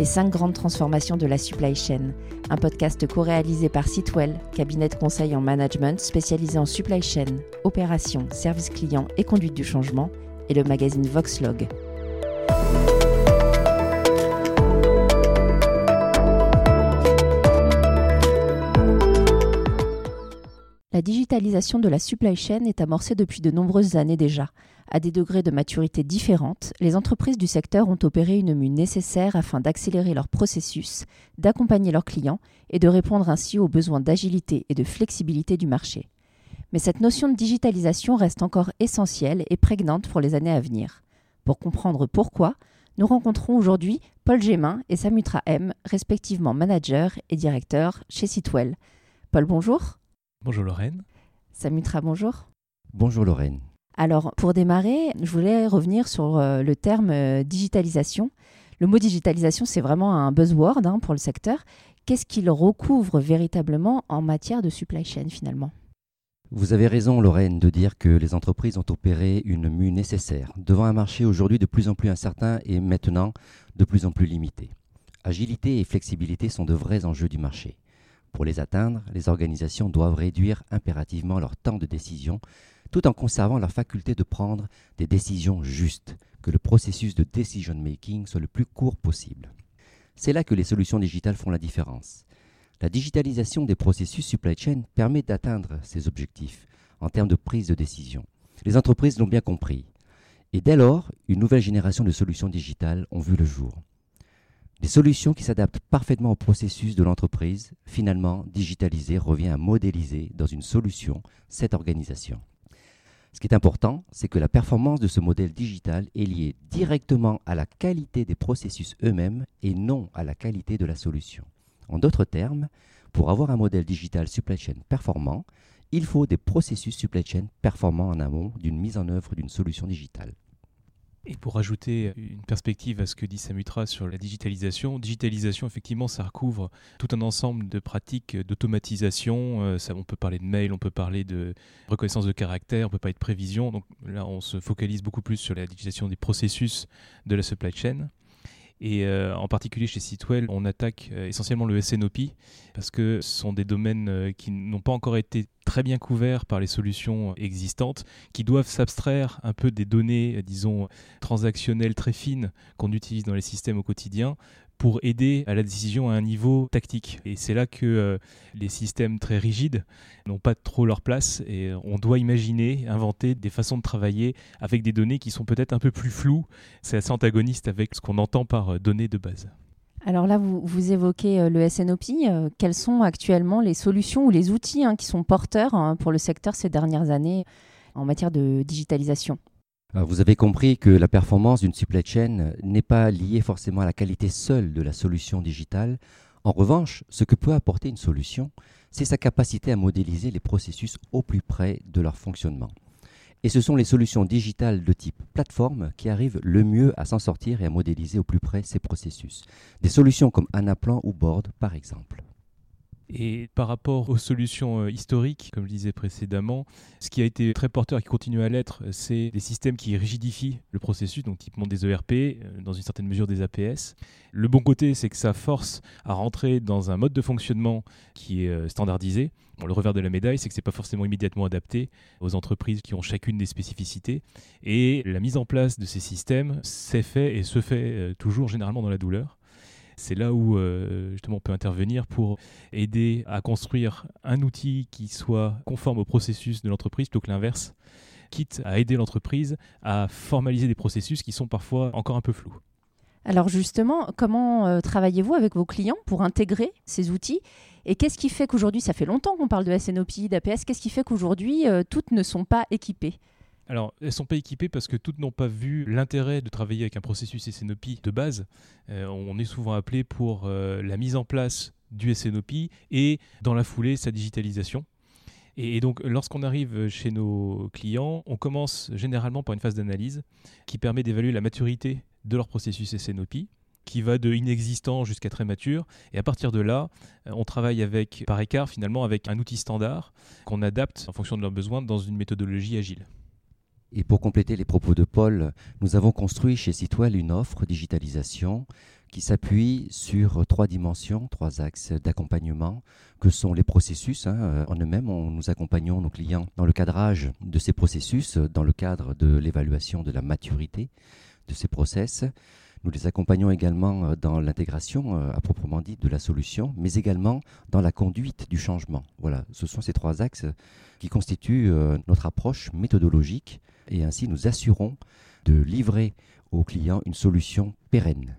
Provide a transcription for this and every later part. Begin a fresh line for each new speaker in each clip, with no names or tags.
Les 5 grandes transformations de la supply chain, un podcast co-réalisé par Sitwell, cabinet de conseil en management spécialisé en supply chain, opération, service client et conduite du changement, et le magazine Voxlog. La digitalisation de la supply chain est amorcée depuis de nombreuses années déjà. À des degrés de maturité différentes, les entreprises du secteur ont opéré une mue nécessaire afin d'accélérer leur processus, d'accompagner leurs clients et de répondre ainsi aux besoins d'agilité et de flexibilité du marché. Mais cette notion de digitalisation reste encore essentielle et prégnante pour les années à venir. Pour comprendre pourquoi, nous rencontrons aujourd'hui Paul Gémin et Samutra M, respectivement manager et directeur chez Sitwell. Paul, bonjour.
Bonjour Lorraine.
Samutra, bonjour.
Bonjour Lorraine.
Alors, pour démarrer, je voulais revenir sur euh, le terme euh, digitalisation. Le mot digitalisation, c'est vraiment un buzzword hein, pour le secteur. Qu'est-ce qu'il recouvre véritablement en matière de supply chain finalement?
Vous avez raison Lorraine de dire que les entreprises ont opéré une mue nécessaire devant un marché aujourd'hui de plus en plus incertain et maintenant de plus en plus limité. Agilité et flexibilité sont de vrais enjeux du marché. Pour les atteindre, les organisations doivent réduire impérativement leur temps de décision tout en conservant leur faculté de prendre des décisions justes, que le processus de decision making soit le plus court possible. C'est là que les solutions digitales font la différence. La digitalisation des processus supply chain permet d'atteindre ces objectifs en termes de prise de décision. Les entreprises l'ont bien compris. Et dès lors, une nouvelle génération de solutions digitales ont vu le jour. Des solutions qui s'adaptent parfaitement au processus de l'entreprise, finalement, digitaliser revient à modéliser dans une solution cette organisation. Ce qui est important, c'est que la performance de ce modèle digital est liée directement à la qualité des processus eux-mêmes et non à la qualité de la solution. En d'autres termes, pour avoir un modèle digital supply chain performant, il faut des processus supply chain performants en amont d'une mise en œuvre d'une solution digitale.
Et pour ajouter une perspective à ce que dit Samutra sur la digitalisation, digitalisation, effectivement, ça recouvre tout un ensemble de pratiques d'automatisation. Euh, on peut parler de mail, on peut parler de reconnaissance de caractère, on peut parler de prévision. Donc là, on se focalise beaucoup plus sur la digitalisation des processus de la supply chain. Et euh, en particulier chez Sitwell, on attaque euh, essentiellement le SNOP parce que ce sont des domaines euh, qui n'ont pas encore été très bien couverts par les solutions existantes, qui doivent s'abstraire un peu des données, disons, transactionnelles très fines qu'on utilise dans les systèmes au quotidien pour aider à la décision à un niveau tactique. Et c'est là que euh, les systèmes très rigides n'ont pas trop leur place et on doit imaginer, inventer des façons de travailler avec des données qui sont peut-être un peu plus floues. C'est assez antagoniste avec ce qu'on entend par euh, données de base.
Alors là, vous, vous évoquez euh, le SNOP. Quelles sont actuellement les solutions ou les outils hein, qui sont porteurs hein, pour le secteur ces dernières années en matière de digitalisation?
Vous avez compris que la performance d'une supply chain n'est pas liée forcément à la qualité seule de la solution digitale. En revanche, ce que peut apporter une solution, c'est sa capacité à modéliser les processus au plus près de leur fonctionnement. Et ce sont les solutions digitales de type plateforme qui arrivent le mieux à s'en sortir et à modéliser au plus près ces processus. Des solutions comme Anaplan ou Board, par exemple.
Et par rapport aux solutions euh, historiques, comme je disais précédemment, ce qui a été très porteur et qui continue à l'être, c'est des systèmes qui rigidifient le processus, donc typiquement des ERP, euh, dans une certaine mesure des APS. Le bon côté, c'est que ça force à rentrer dans un mode de fonctionnement qui est euh, standardisé. le revers de la médaille, c'est que ce n'est pas forcément immédiatement adapté aux entreprises qui ont chacune des spécificités. Et la mise en place de ces systèmes s'est fait et se fait toujours généralement dans la douleur. C'est là où euh, justement on peut intervenir pour aider à construire un outil qui soit conforme au processus de l'entreprise plutôt que l'inverse, quitte à aider l'entreprise à formaliser des processus qui sont parfois encore un peu flous.
Alors justement, comment euh, travaillez-vous avec vos clients pour intégrer ces outils? Et qu'est-ce qui fait qu'aujourd'hui, ça fait longtemps qu'on parle de SNOP, d'APS, qu'est-ce qui fait qu'aujourd'hui, euh, toutes ne sont pas équipées?
Alors, elles sont pas équipées parce que toutes n'ont pas vu l'intérêt de travailler avec un processus SNOP de base. Euh, on est souvent appelé pour euh, la mise en place du SNOP et dans la foulée sa digitalisation. Et, donc, lorsqu'on arrive chez nos clients, on commence généralement par une phase d'analyse qui permet d'évaluer la maturité de leur processus SNOP qui va de inexistant jusqu'à très mature. Et à partir de là, euh, on travaille avec, par écart finalement avec un outil standard qu'on adapte en fonction de leurs besoins dans une méthodologie agile.
Et pour compléter les propos de Paul, nous avons construit chez Sitwell une offre digitalisation qui s'appuie sur trois dimensions, trois axes d'accompagnement, que sont les processus. Hein, en eux-mêmes, nous accompagnons nos clients dans le cadrage de ces processus, dans le cadre de l'évaluation de la maturité de ces process. Nous les accompagnons également euh, dans l'intégration euh, à proprement dit de la solution, mais également dans la conduite du changement. Voilà, ce sont ces trois axes qui constituent euh, notre approche méthodologique et ainsi nous assurons de livrer aux clients une solution pérenne.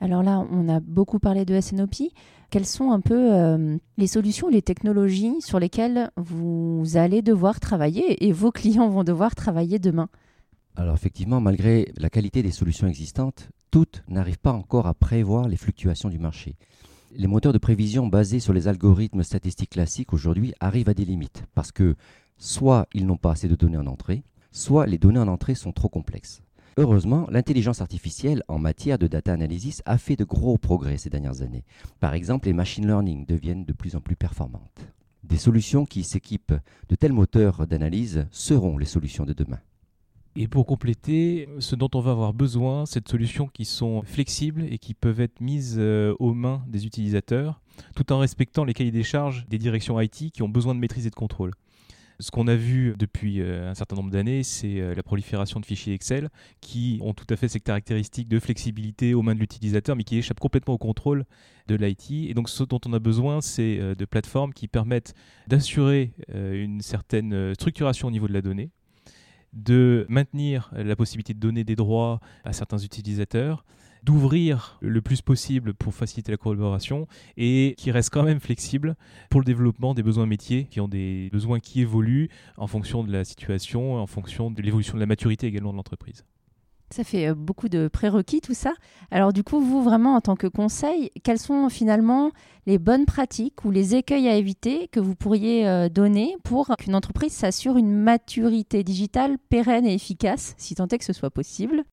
Alors là, on a beaucoup parlé de SNOP. Quelles sont un peu les solutions, les technologies sur lesquelles vous allez devoir travailler et vos clients vont devoir travailler demain?
Alors effectivement, malgré la qualité des solutions existantes, toutes n'arrivent pas encore à prévoir les fluctuations du marché. Les moteurs de prévision basés sur les algorithmes statistiques classiques aujourd'hui arrivent à des limites parce que soit ils n'ont pas assez de données en entrée, soit les données en entrée sont trop complexes. Heureusement, l'intelligence artificielle en matière de data analysis a fait de gros progrès ces dernières années. Par exemple, les machine learning deviennent de plus en plus performantes. Des solutions qui s'équipent de tels moteurs d'analyse seront les solutions de demain.
Et pour compléter, ce dont on va avoir besoin, c'est de solutions qui sont flexibles et qui peuvent être mises euh, aux mains des utilisateurs, tout en respectant les cahiers des charges des directions IT qui ont besoin de maîtrise et de contrôle. Ce qu'on a vu depuis euh, un certain nombre d'années, c'est euh, la prolifération de fichiers Excel qui ont tout à fait ces caractéristiques de flexibilité aux mains de l'utilisateur, mais qui échappent complètement au contrôle de l'IT. Et donc ce dont on a besoin, c'est de plateformes qui permettent d'assurer une certaine structuration au niveau de la donnée, de maintenir la possibilité de donner des droits à certains utilisateurs, d'ouvrir le plus possible pour faciliter la collaboration et qui reste quand même flexible pour le développement des besoins métiers qui ont des besoins qui évoluent en fonction de la situation, en fonction de l'évolution de la maturité également de l'entreprise.
Ça fait euh, beaucoup de prérequis tout ça. Alors du coup, vous vraiment en tant que conseil, quelles sont finalement les bonnes pratiques ou les écueils à éviter que vous pourriez euh, donner pour qu'une entreprise s'assure une maturité digitale pérenne et efficace, si tant est que ce soit possible?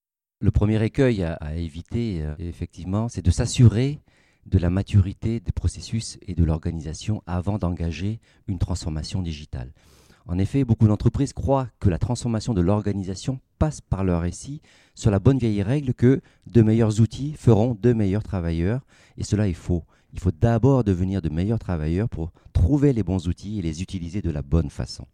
Le premier écueil à, éviter, euh, effectivement, c'est de s'assurer de la maturité des processus et de l'organisation avant d'engager une transformation digitale. En effet, beaucoup d'entreprises croient que la transformation de l'organisation passe par leur récit sur la bonne vieille règle que de meilleurs outils feront de meilleurs travailleurs. Et cela est faux. Il faut d'abord devenir de meilleurs travailleurs pour trouver les bons outils et les utiliser de la bonne façon.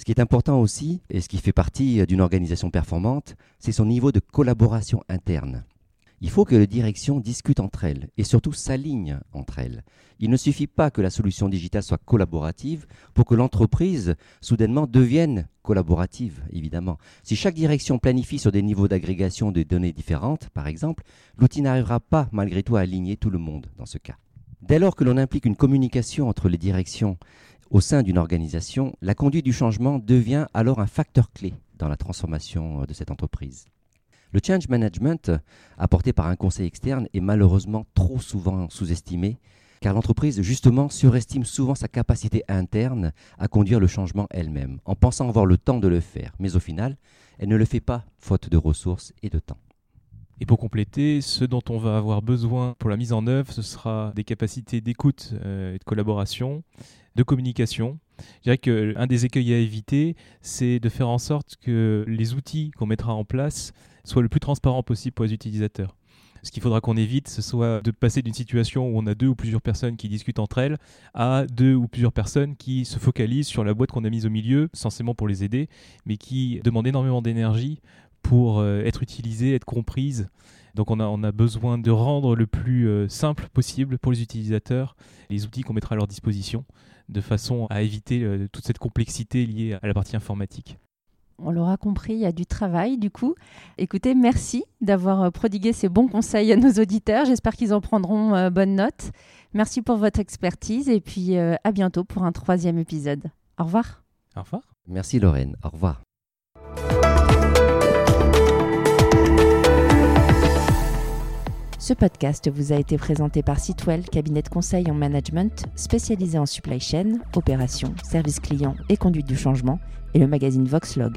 Ce qui est important aussi, et ce qui fait partie d'une organisation performante, c'est son niveau de collaboration interne. Il faut que les directions discutent entre elles et surtout s'alignent entre elles. Il ne suffit pas que la solution digitale soit collaborative pour que l'entreprise soudainement devienne collaborative, évidemment. Si chaque direction planifie sur des niveaux d'agrégation de données différentes, par exemple, l'outil n'arrivera pas malgré tout à aligner tout le monde dans ce cas. Dès lors que l'on implique une communication entre les directions au sein d'une organisation, la conduite du changement devient alors un facteur clé dans la transformation de cette entreprise. Le change management apporté par un conseil externe est malheureusement trop souvent sous-estimé car l'entreprise justement surestime souvent sa capacité interne à conduire le changement elle-même, en pensant avoir le temps de le faire, mais au final, elle ne le fait pas faute de ressources et de temps.
Et pour compléter, ce dont on va avoir besoin pour la mise en œuvre, ce sera des capacités d'écoute euh, et de collaboration, de communication. Je dirais qu'un des écueils à éviter, c'est de faire en sorte que les outils qu'on mettra en place soient le plus transparents possible pour les utilisateurs. Ce qu'il faudra qu'on évite, ce soit de passer d'une situation où on a deux ou plusieurs personnes qui discutent entre elles à deux ou plusieurs personnes qui se focalisent sur la boîte qu'on a mise au milieu, censément pour les aider, mais qui demandent énormément d'énergie pour euh, être utilisées, être comprises. Donc on a, on a besoin de rendre le plus euh, simple possible pour les utilisateurs les outils qu'on mettra à leur disposition, de façon à éviter euh, toute cette complexité liée à la partie informatique.
On l'aura compris, il y a du travail du coup. Écoutez, merci d'avoir prodigué ces bons conseils à nos auditeurs. J'espère qu'ils en prendront euh, bonne note. Merci pour votre expertise et puis euh, à bientôt pour un troisième épisode. Au revoir.
Au revoir.
Merci Lorraine. Au revoir.
Ce podcast vous a été présenté par Sitwell, cabinet de conseil en management spécialisé en supply chain, opérations, services clients et conduite du changement, et le magazine Voxlog.